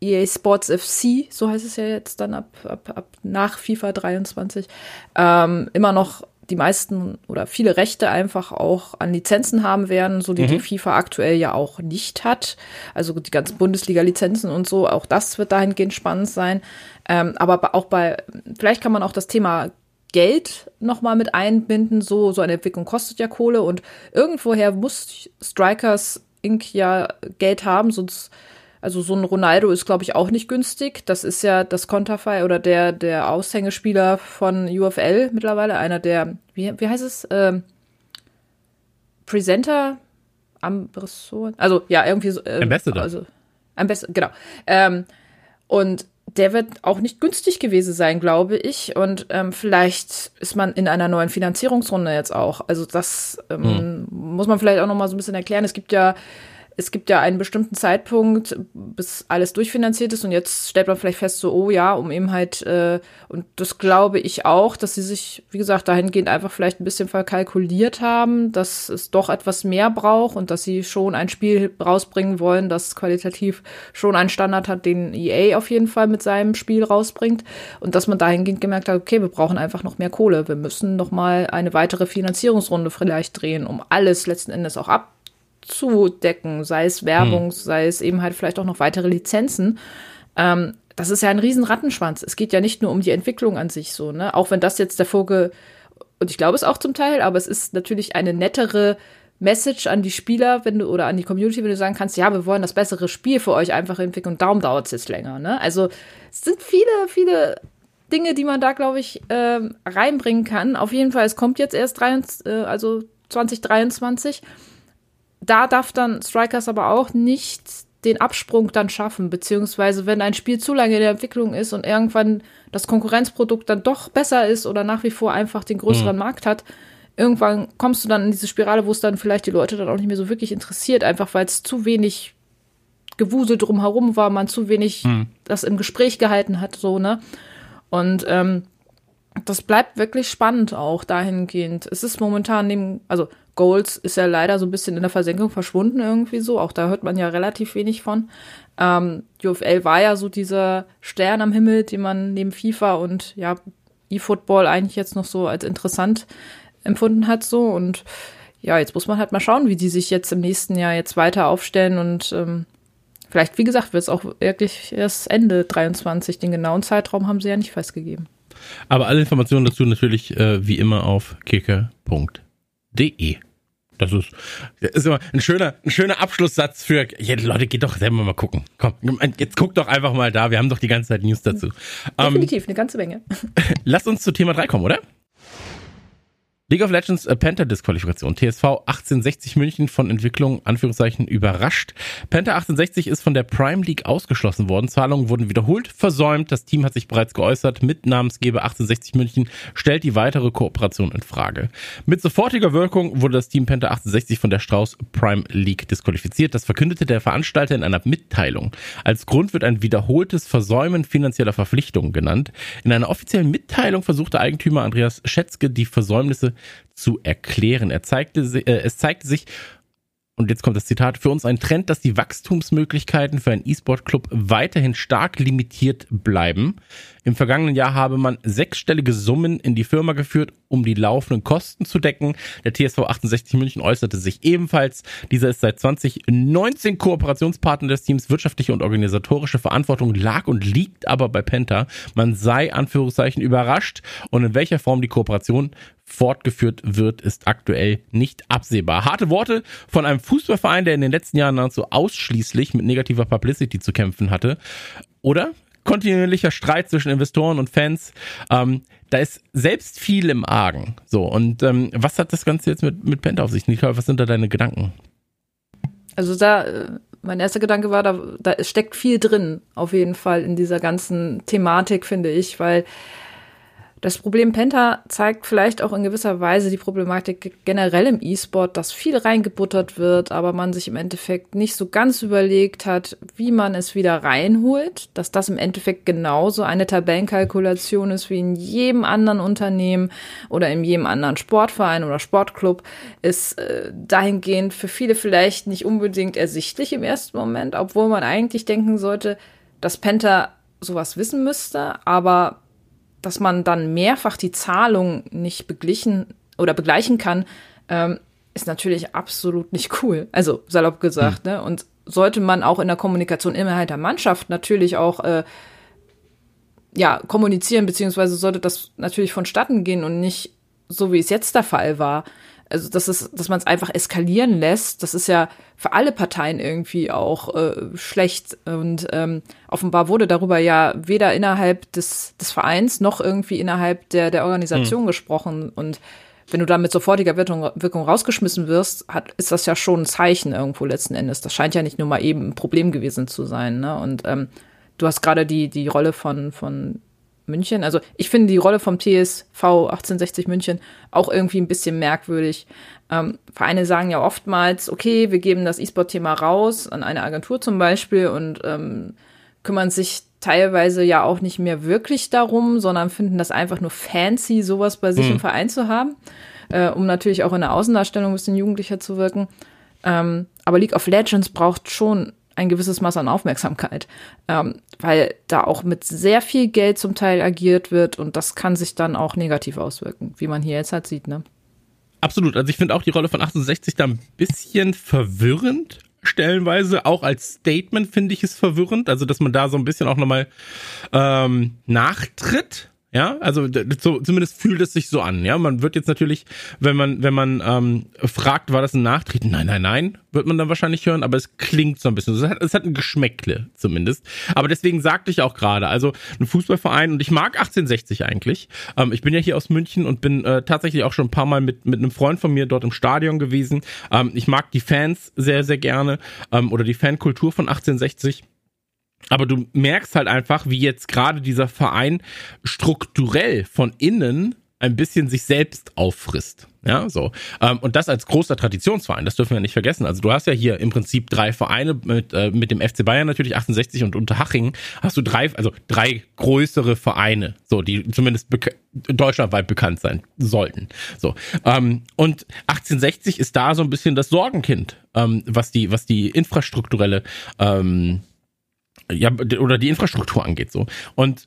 EA Sports FC, so heißt es ja jetzt dann ab, ab, ab nach FIFA 23, ähm, immer noch die meisten oder viele Rechte einfach auch an Lizenzen haben werden, so die mhm. die FIFA aktuell ja auch nicht hat. Also die ganzen Bundesliga-Lizenzen und so, auch das wird dahingehend spannend sein. Ähm, aber auch bei, vielleicht kann man auch das Thema Geld nochmal mit einbinden. So, so eine Entwicklung kostet ja Kohle und irgendwoher muss Strikers Inc. ja Geld haben, sonst, also so ein Ronaldo ist, glaube ich, auch nicht günstig. Das ist ja das Konterfei oder der, der Aushängespieler von UFL mittlerweile, einer der, wie, wie heißt es? Ähm, Presenter, Ambassador, also ja, irgendwie so. Ähm, Ambassador. Also, Ambassador, genau. Ähm, und der wird auch nicht günstig gewesen sein, glaube ich. Und ähm, vielleicht ist man in einer neuen Finanzierungsrunde jetzt auch. Also das ähm, hm. muss man vielleicht auch noch mal so ein bisschen erklären. Es gibt ja es gibt ja einen bestimmten Zeitpunkt, bis alles durchfinanziert ist und jetzt stellt man vielleicht fest, so, oh ja, um eben halt, äh, und das glaube ich auch, dass sie sich, wie gesagt, dahingehend einfach vielleicht ein bisschen verkalkuliert haben, dass es doch etwas mehr braucht und dass sie schon ein Spiel rausbringen wollen, das qualitativ schon einen Standard hat, den EA auf jeden Fall mit seinem Spiel rausbringt und dass man dahingehend gemerkt hat, okay, wir brauchen einfach noch mehr Kohle, wir müssen noch mal eine weitere Finanzierungsrunde vielleicht drehen, um alles letzten Endes auch ab abzudecken, sei es Werbung, hm. sei es eben halt vielleicht auch noch weitere Lizenzen. Ähm, das ist ja ein riesen Rattenschwanz. Es geht ja nicht nur um die Entwicklung an sich so, ne? Auch wenn das jetzt der Vogel, und ich glaube es auch zum Teil, aber es ist natürlich eine nettere Message an die Spieler, wenn du oder an die Community, wenn du sagen kannst, ja, wir wollen das bessere Spiel für euch einfach entwickeln und darum dauert es jetzt länger. Ne? Also es sind viele, viele Dinge, die man da, glaube ich, äh, reinbringen kann. Auf jeden Fall, es kommt jetzt erst 23, äh, also 2023 da darf dann Strikers aber auch nicht den Absprung dann schaffen, beziehungsweise wenn ein Spiel zu lange in der Entwicklung ist und irgendwann das Konkurrenzprodukt dann doch besser ist oder nach wie vor einfach den größeren mhm. Markt hat, irgendwann kommst du dann in diese Spirale, wo es dann vielleicht die Leute dann auch nicht mehr so wirklich interessiert, einfach weil es zu wenig Gewusel drumherum war, man zu wenig mhm. das im Gespräch gehalten hat, so, ne? Und ähm, das bleibt wirklich spannend auch dahingehend. Es ist momentan neben, also Goals ist ja leider so ein bisschen in der Versenkung verschwunden irgendwie so. Auch da hört man ja relativ wenig von. Ähm, UFL war ja so dieser Stern am Himmel, den man neben FIFA und ja, E-Football eigentlich jetzt noch so als interessant empfunden hat so. Und ja, jetzt muss man halt mal schauen, wie die sich jetzt im nächsten Jahr jetzt weiter aufstellen und ähm, vielleicht, wie gesagt, wird es auch wirklich erst Ende 23. Den genauen Zeitraum haben sie ja nicht festgegeben. Aber alle Informationen dazu natürlich äh, wie immer auf kicker.de. Das ist, das ist immer ein schöner, ein schöner Abschlusssatz für, ja, Leute, geht doch selber mal gucken. Komm, jetzt guckt doch einfach mal da. Wir haben doch die ganze Zeit News dazu. Definitiv, ähm, eine ganze Menge. Lass uns zu Thema 3 kommen, oder? League of Legends äh, Penta Disqualifikation. TSV 1860 München von Entwicklung Anführungszeichen überrascht. Penta 1860 ist von der Prime League ausgeschlossen worden. Zahlungen wurden wiederholt versäumt. Das Team hat sich bereits geäußert. Mit Namensgeber 1860 München stellt die weitere Kooperation in Frage. Mit sofortiger Wirkung wurde das Team Penta 1860 von der Strauß Prime League disqualifiziert. Das verkündete der Veranstalter in einer Mitteilung. Als Grund wird ein wiederholtes Versäumen finanzieller Verpflichtungen genannt. In einer offiziellen Mitteilung versuchte Eigentümer Andreas Schätzke die Versäumnisse zu erklären. Er zeigte, äh, es zeigte sich, und jetzt kommt das Zitat, für uns ein Trend, dass die Wachstumsmöglichkeiten für einen E-Sport-Club weiterhin stark limitiert bleiben. Im vergangenen Jahr habe man sechsstellige Summen in die Firma geführt, um die laufenden Kosten zu decken. Der TSV 68 München äußerte sich ebenfalls. Dieser ist seit 2019 Kooperationspartner des Teams. Wirtschaftliche und organisatorische Verantwortung lag und liegt aber bei Penta. Man sei Anführungszeichen überrascht und in welcher Form die Kooperation fortgeführt wird, ist aktuell nicht absehbar. Harte Worte von einem Fußballverein, der in den letzten Jahren nahezu ausschließlich mit negativer Publicity zu kämpfen hatte. Oder? Kontinuierlicher Streit zwischen Investoren und Fans. Ähm, da ist selbst viel im Argen. So, und ähm, was hat das Ganze jetzt mit, mit Penta auf sich? Nicole, was sind da deine Gedanken? Also da, äh, mein erster Gedanke war, da, da steckt viel drin, auf jeden Fall in dieser ganzen Thematik, finde ich, weil Das Problem Penta zeigt vielleicht auch in gewisser Weise die Problematik generell im E-Sport, dass viel reingebuttert wird, aber man sich im Endeffekt nicht so ganz überlegt hat, wie man es wieder reinholt, dass das im Endeffekt genauso eine Tabellenkalkulation ist wie in jedem anderen Unternehmen oder in jedem anderen Sportverein oder Sportclub, ist äh, dahingehend für viele vielleicht nicht unbedingt ersichtlich im ersten Moment, obwohl man eigentlich denken sollte, dass Penta sowas wissen müsste, aber dass man dann mehrfach die Zahlung nicht beglichen oder begleichen kann, ähm, ist natürlich absolut nicht cool. Also salopp gesagt, mhm. ne? Und sollte man auch in der Kommunikation innerhalb der Mannschaft natürlich auch äh, ja kommunizieren, beziehungsweise sollte das natürlich vonstatten gehen und nicht so wie es jetzt der Fall war, also das ist, dass man es einfach eskalieren lässt, das ist ja für alle Parteien irgendwie auch äh, schlecht. Und ähm, offenbar wurde darüber ja weder innerhalb des, des Vereins noch irgendwie innerhalb der, der Organisation hm. gesprochen. Und wenn du da mit sofortiger Wirkung, Wirkung rausgeschmissen wirst, hat, ist das ja schon ein Zeichen irgendwo letzten Endes. Das scheint ja nicht nur mal eben ein Problem gewesen zu sein. Ne? Und ähm, du hast gerade die, die Rolle von, von München. Also ich finde die Rolle vom TSV 1860 München auch irgendwie ein bisschen merkwürdig. Ähm, Vereine sagen ja oftmals, okay, wir geben das E-Sport-Thema raus an eine Agentur zum Beispiel und ähm, kümmern sich teilweise ja auch nicht mehr wirklich darum, sondern finden das einfach nur fancy, sowas bei sich mhm. im Verein zu haben, äh, um natürlich auch in der Außendarstellung ein bisschen jugendlicher zu wirken. Ähm, aber League of Legends braucht schon ein gewisses Maß an Aufmerksamkeit, ähm, weil da auch mit sehr viel Geld zum Teil agiert wird und das kann sich dann auch negativ auswirken, wie man hier jetzt halt sieht, ne? Absolut. Also ich finde auch die Rolle von 68 da ein bisschen verwirrend stellenweise. Auch als Statement finde ich es verwirrend. Also dass man da so ein bisschen auch nochmal ähm, nachtritt ja, also so, zumindest fühlt es sich so an. Ja, man wird jetzt natürlich, wenn man wenn man ähm, fragt, war das ein Nachtreten? Nein, nein, nein, wird man dann wahrscheinlich hören. Aber es klingt so ein bisschen. Es hat, es hat ein Geschmäckle zumindest. Aber deswegen sagte ich auch gerade, also ein Fußballverein und ich mag 1860 eigentlich. Ähm, ich bin ja hier aus München und bin äh, tatsächlich auch schon ein paar Mal mit mit einem Freund von mir dort im Stadion gewesen. Ähm, ich mag die Fans sehr sehr gerne ähm, oder die Fankultur von 1860. Aber du merkst halt einfach, wie jetzt gerade dieser Verein strukturell von innen ein bisschen sich selbst auffrisst. Ja, so. Ähm, und das als großer Traditionsverein, das dürfen wir nicht vergessen. Also du hast ja hier im Prinzip drei Vereine mit, äh, mit dem FC Bayern natürlich 68 und Unterhaching hast du drei, also drei größere Vereine, so, die zumindest deutschlandweit bekannt sein sollten. So. Ähm, und 1860 ist da so ein bisschen das Sorgenkind, ähm, was die, was die infrastrukturelle ähm, ja, oder die Infrastruktur angeht, so. Und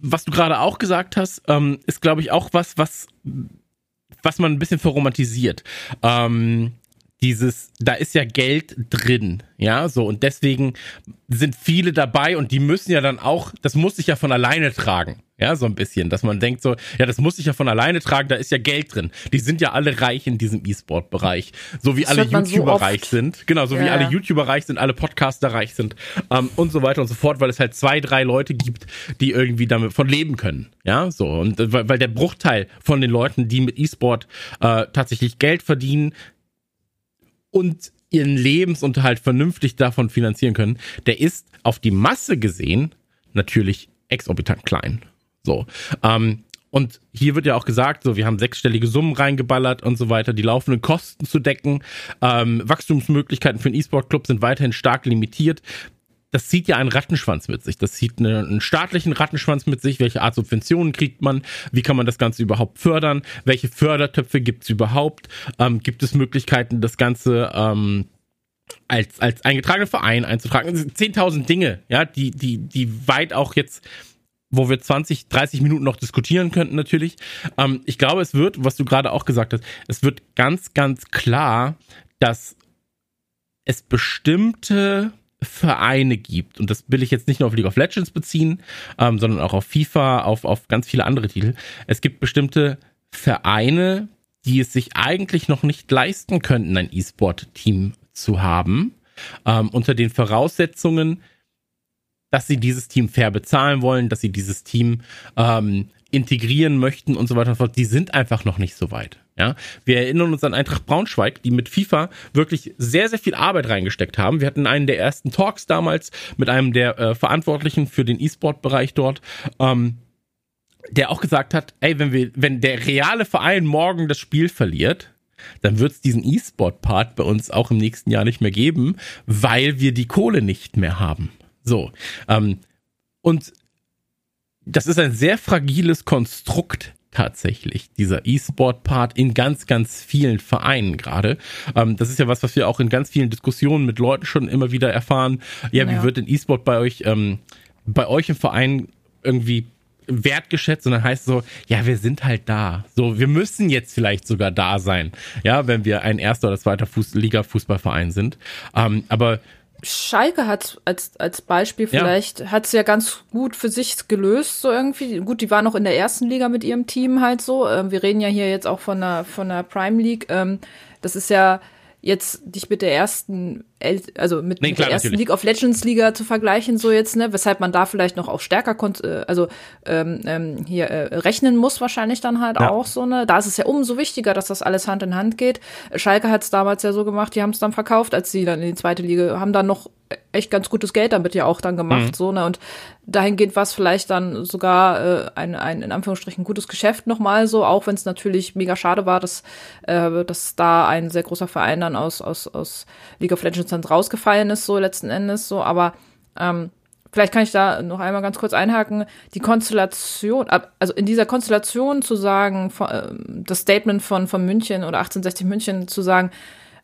was du gerade auch gesagt hast, ähm, ist, glaube ich, auch was, was, was man ein bisschen verromantisiert. Ähm, dieses, da ist ja Geld drin, ja, so. Und deswegen sind viele dabei und die müssen ja dann auch, das muss sich ja von alleine tragen, ja, so ein bisschen, dass man denkt so, ja, das muss sich ja von alleine tragen, da ist ja Geld drin. Die sind ja alle reich in diesem E-Sport-Bereich, so wie das alle YouTuber so reich sind, genau, so ja. wie alle YouTuber reich sind, alle Podcaster reich sind ähm, und so weiter und so fort, weil es halt zwei, drei Leute gibt, die irgendwie damit von leben können, ja, so. Und äh, weil der Bruchteil von den Leuten, die mit E-Sport äh, tatsächlich Geld verdienen, und ihren Lebensunterhalt vernünftig davon finanzieren können, der ist auf die Masse gesehen natürlich exorbitant klein. So. Ähm, und hier wird ja auch gesagt, so, wir haben sechsstellige Summen reingeballert und so weiter, die laufenden Kosten zu decken. Ähm, Wachstumsmöglichkeiten für einen E-Sport-Club sind weiterhin stark limitiert das zieht ja einen Rattenschwanz mit sich. Das zieht einen staatlichen Rattenschwanz mit sich. Welche Art Subventionen kriegt man? Wie kann man das Ganze überhaupt fördern? Welche Fördertöpfe gibt es überhaupt? Ähm, gibt es Möglichkeiten, das Ganze ähm, als, als eingetragenen Verein einzutragen? 10.000 Dinge, ja, die, die, die weit auch jetzt wo wir 20, 30 Minuten noch diskutieren könnten natürlich. Ähm, ich glaube, es wird, was du gerade auch gesagt hast, es wird ganz, ganz klar, dass es bestimmte Vereine gibt, und das will ich jetzt nicht nur auf League of Legends beziehen, ähm, sondern auch auf FIFA, auf, auf ganz viele andere Titel. Es gibt bestimmte Vereine, die es sich eigentlich noch nicht leisten könnten, ein E-Sport-Team zu haben, ähm, unter den Voraussetzungen, dass sie dieses Team fair bezahlen wollen, dass sie dieses Team ähm, integrieren möchten und so weiter und so fort, die sind einfach noch nicht so weit. Ja, wir erinnern uns an Eintracht Braunschweig, die mit FIFA wirklich sehr, sehr viel Arbeit reingesteckt haben. Wir hatten einen der ersten Talks damals mit einem der äh, Verantwortlichen für den E-Sport-Bereich dort. Ähm, der auch gesagt hat, ey, wenn wir, wenn der reale Verein morgen das Spiel verliert, dann wird es diesen E-Sport-Part bei uns auch im nächsten Jahr nicht mehr geben, weil wir die Kohle nicht mehr haben. So. Ähm, und das ist ein sehr fragiles Konstrukt tatsächlich, dieser E-Sport-Part in ganz, ganz vielen Vereinen gerade. Ähm, das ist ja was, was wir auch in ganz vielen Diskussionen mit Leuten schon immer wieder erfahren. Ja, wie wird denn E-Sport bei euch, ähm, bei euch im Verein irgendwie wertgeschätzt und dann heißt es so, ja, wir sind halt da. So, wir müssen jetzt vielleicht sogar da sein, ja, wenn wir ein erster oder zweiter Fuß Liga-Fußballverein sind. Ähm, aber Schalke hat als, als Beispiel vielleicht, ja. hat es ja ganz gut für sich gelöst, so irgendwie. Gut, die waren noch in der ersten Liga mit ihrem Team halt so. Ähm, wir reden ja hier jetzt auch von der, von der Prime League. Ähm, das ist ja jetzt dich mit der ersten, also mit, nee, mit klar, der ersten natürlich. League of Legends Liga zu vergleichen, so jetzt, ne, weshalb man da vielleicht noch auch stärker, äh, also ähm, ähm, hier äh, rechnen muss wahrscheinlich dann halt ja. auch so, ne. Da ist es ja umso wichtiger, dass das alles Hand in Hand geht. Schalke hat es damals ja so gemacht, die haben es dann verkauft, als sie dann in die zweite Liga, haben dann noch echt ganz gutes Geld damit ja auch dann gemacht, mhm. so, ne, und dahingehend war es vielleicht dann sogar äh, ein, ein, in Anführungsstrichen, gutes Geschäft nochmal so, auch wenn es natürlich mega schade war, dass, äh, dass da ein sehr großer Verein dann aus, aus, aus League of Legends dann rausgefallen ist, so letzten Endes, so, aber ähm, vielleicht kann ich da noch einmal ganz kurz einhaken, die Konstellation, also in dieser Konstellation zu sagen, ähm, das Statement von, von München oder 1860 München zu sagen,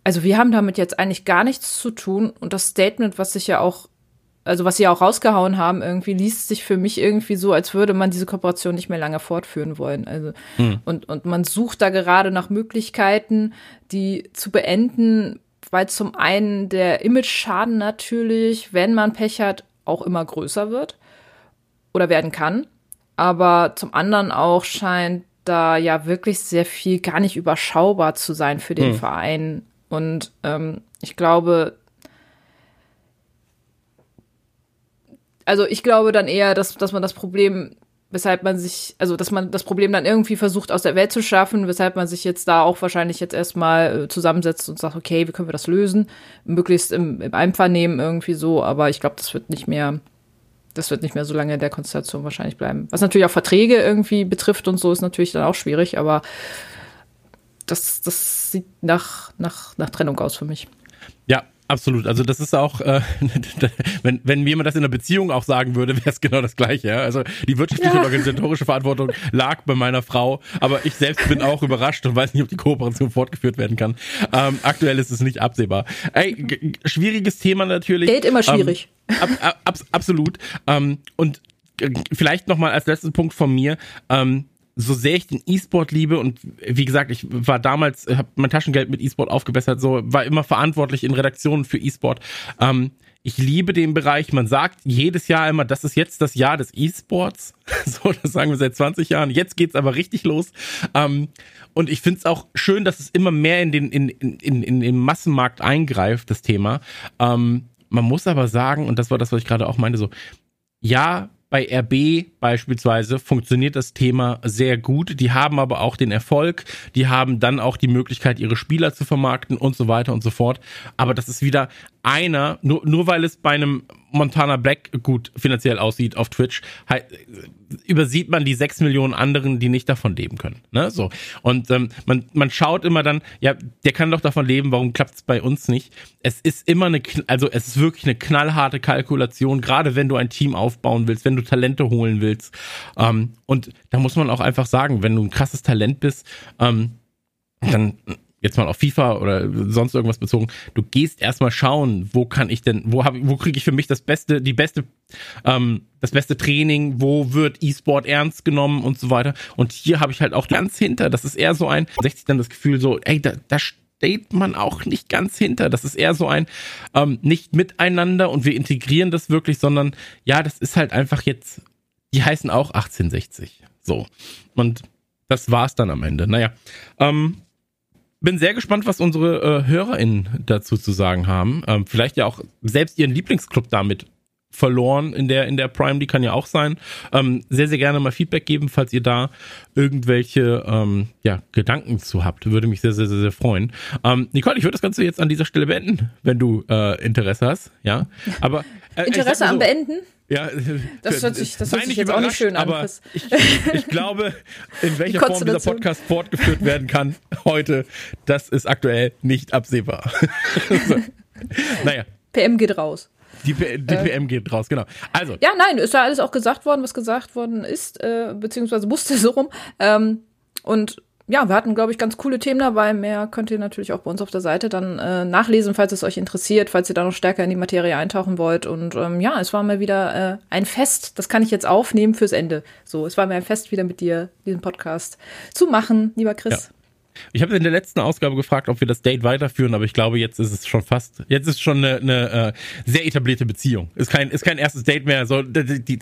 also wir haben damit jetzt eigentlich gar nichts zu tun und das Statement, was sich ja auch, also was sie auch rausgehauen haben, irgendwie liest sich für mich irgendwie so, als würde man diese Kooperation nicht mehr lange fortführen wollen. Also hm. und, und man sucht da gerade nach Möglichkeiten, die zu beenden, weil zum einen der Image-Schaden natürlich, wenn man Pech hat, auch immer größer wird oder werden kann. Aber zum anderen auch scheint da ja wirklich sehr viel gar nicht überschaubar zu sein für den hm. Verein. Und ähm, ich glaube, also ich glaube dann eher, dass, dass man das Problem, weshalb man sich, also dass man das Problem dann irgendwie versucht aus der Welt zu schaffen, weshalb man sich jetzt da auch wahrscheinlich jetzt erstmal äh, zusammensetzt und sagt, okay, wie können wir das lösen? Möglichst im, im Einvernehmen irgendwie so, aber ich glaube, das wird nicht mehr, das wird nicht mehr so lange in der Konstellation wahrscheinlich bleiben. Was natürlich auch Verträge irgendwie betrifft und so, ist natürlich dann auch schwierig, aber das, das sieht nach, nach, nach Trennung aus für mich. Absolut. Also das ist auch, äh, wenn, wenn mir jemand das in einer Beziehung auch sagen würde, wäre es genau das Gleiche. Ja? Also die wirtschaftliche ja. und organisatorische Verantwortung lag bei meiner Frau, aber ich selbst bin auch überrascht und weiß nicht, ob die Kooperation fortgeführt werden kann. Ähm, aktuell ist es nicht absehbar. Ey, schwieriges Thema natürlich. Geld immer schwierig. Ähm, ab, ab, absolut. Ähm, und äh, vielleicht nochmal als letzten Punkt von mir. Ähm, so sehr ich den E-Sport liebe und wie gesagt, ich war damals, habe mein Taschengeld mit E-Sport aufgebessert, so war immer verantwortlich in Redaktionen für E-Sport. Ähm, ich liebe den Bereich. Man sagt jedes Jahr immer, das ist jetzt das Jahr des E-Sports. So, das sagen wir seit 20 Jahren. Jetzt geht's aber richtig los. Ähm, und ich finde es auch schön, dass es immer mehr in den, in, in, in, in den Massenmarkt eingreift, das Thema. Ähm, man muss aber sagen, und das war das, was ich gerade auch meinte, so, ja, bei RB beispielsweise funktioniert das Thema sehr gut. Die haben aber auch den Erfolg, die haben dann auch die Möglichkeit, ihre Spieler zu vermarkten und so weiter und so fort. Aber das ist wieder einer, nur, nur weil es bei einem Montana Black gut finanziell aussieht auf Twitch, übersieht man die sechs Millionen anderen, die nicht davon leben können. Ne? So. Und ähm, man, man schaut immer dann, ja, der kann doch davon leben, warum klappt es bei uns nicht? Es ist immer eine, also es ist wirklich eine knallharte Kalkulation, gerade wenn du ein Team aufbauen willst, wenn du Talente holen willst. Ähm, und da muss man auch einfach sagen, wenn du ein krasses Talent bist, ähm, dann jetzt mal auf FIFA oder sonst irgendwas bezogen, du gehst erstmal schauen, wo kann ich denn, wo habe wo kriege ich für mich das beste, die beste, ähm, das beste Training, wo wird E-Sport ernst genommen und so weiter. Und hier habe ich halt auch ganz hinter, das ist eher so ein, 60 dann das Gefühl so, ey, da, da steht man auch nicht ganz hinter. Das ist eher so ein ähm, nicht miteinander und wir integrieren das wirklich, sondern ja, das ist halt einfach jetzt, die heißen auch 1860. So. Und das war's dann am Ende. Naja. Ähm, bin sehr gespannt, was unsere äh, HörerInnen dazu zu sagen haben. Ähm, vielleicht ja auch selbst ihren Lieblingsclub damit verloren in der, in der Prime, die kann ja auch sein. Ähm, sehr, sehr gerne mal Feedback geben, falls ihr da irgendwelche ähm, ja, Gedanken zu habt. Würde mich sehr, sehr, sehr, sehr freuen. Ähm, Nicole, ich würde das Ganze jetzt an dieser Stelle beenden, wenn du äh, Interesse hast. Ja, aber äh, Interesse so, am Beenden? Ja, das hört sich, das hört sich jetzt auch nicht schön an. Aber ich, ich, glaube, in welcher Form dieser Podcast fortgeführt werden kann heute, das ist aktuell nicht absehbar. so. Naja. PM geht raus. Die, die äh, PM geht raus, genau. Also. Ja, nein, ist ja alles auch gesagt worden, was gesagt worden ist, äh, beziehungsweise musste so rum. Ähm, und ja, wir hatten, glaube ich, ganz coole Themen dabei. Mehr könnt ihr natürlich auch bei uns auf der Seite dann äh, nachlesen, falls es euch interessiert, falls ihr da noch stärker in die Materie eintauchen wollt. Und ähm, ja, es war mal wieder äh, ein Fest. Das kann ich jetzt aufnehmen fürs Ende. So, es war mir ein Fest, wieder mit dir diesen Podcast zu machen, lieber Chris. Ja. Ich habe in der letzten Ausgabe gefragt, ob wir das Date weiterführen, aber ich glaube, jetzt ist es schon fast, jetzt ist schon eine, eine äh, sehr etablierte Beziehung. Ist kein, ist kein erstes Date mehr. So, die, die,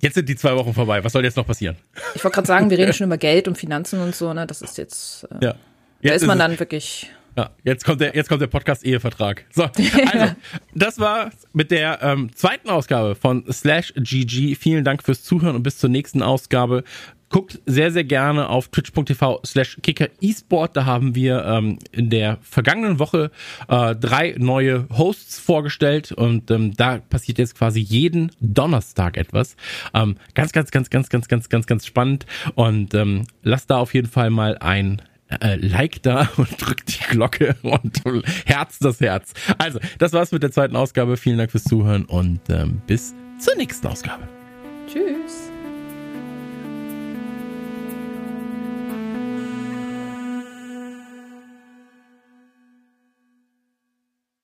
jetzt sind die zwei Wochen vorbei. Was soll jetzt noch passieren? Ich wollte gerade sagen, wir reden schon über Geld und Finanzen und so, ne? Das ist jetzt. Äh, ja. Jetzt da ist man ist dann wirklich. Ja, jetzt kommt der, jetzt kommt der Podcast-Ehevertrag. So, also, das war mit der ähm, zweiten Ausgabe von Slash GG. Vielen Dank fürs Zuhören und bis zur nächsten Ausgabe. Guckt sehr, sehr gerne auf twitch.tv slash kicker esport. Da haben wir ähm, in der vergangenen Woche äh, drei neue Hosts vorgestellt und ähm, da passiert jetzt quasi jeden Donnerstag etwas. Ähm, ganz, ganz, ganz, ganz, ganz, ganz, ganz, ganz spannend und ähm, lasst da auf jeden Fall mal ein äh, Like da und drückt die Glocke und Herz das Herz. Also, das war's mit der zweiten Ausgabe. Vielen Dank fürs Zuhören und ähm, bis zur nächsten Ausgabe. Tschüss.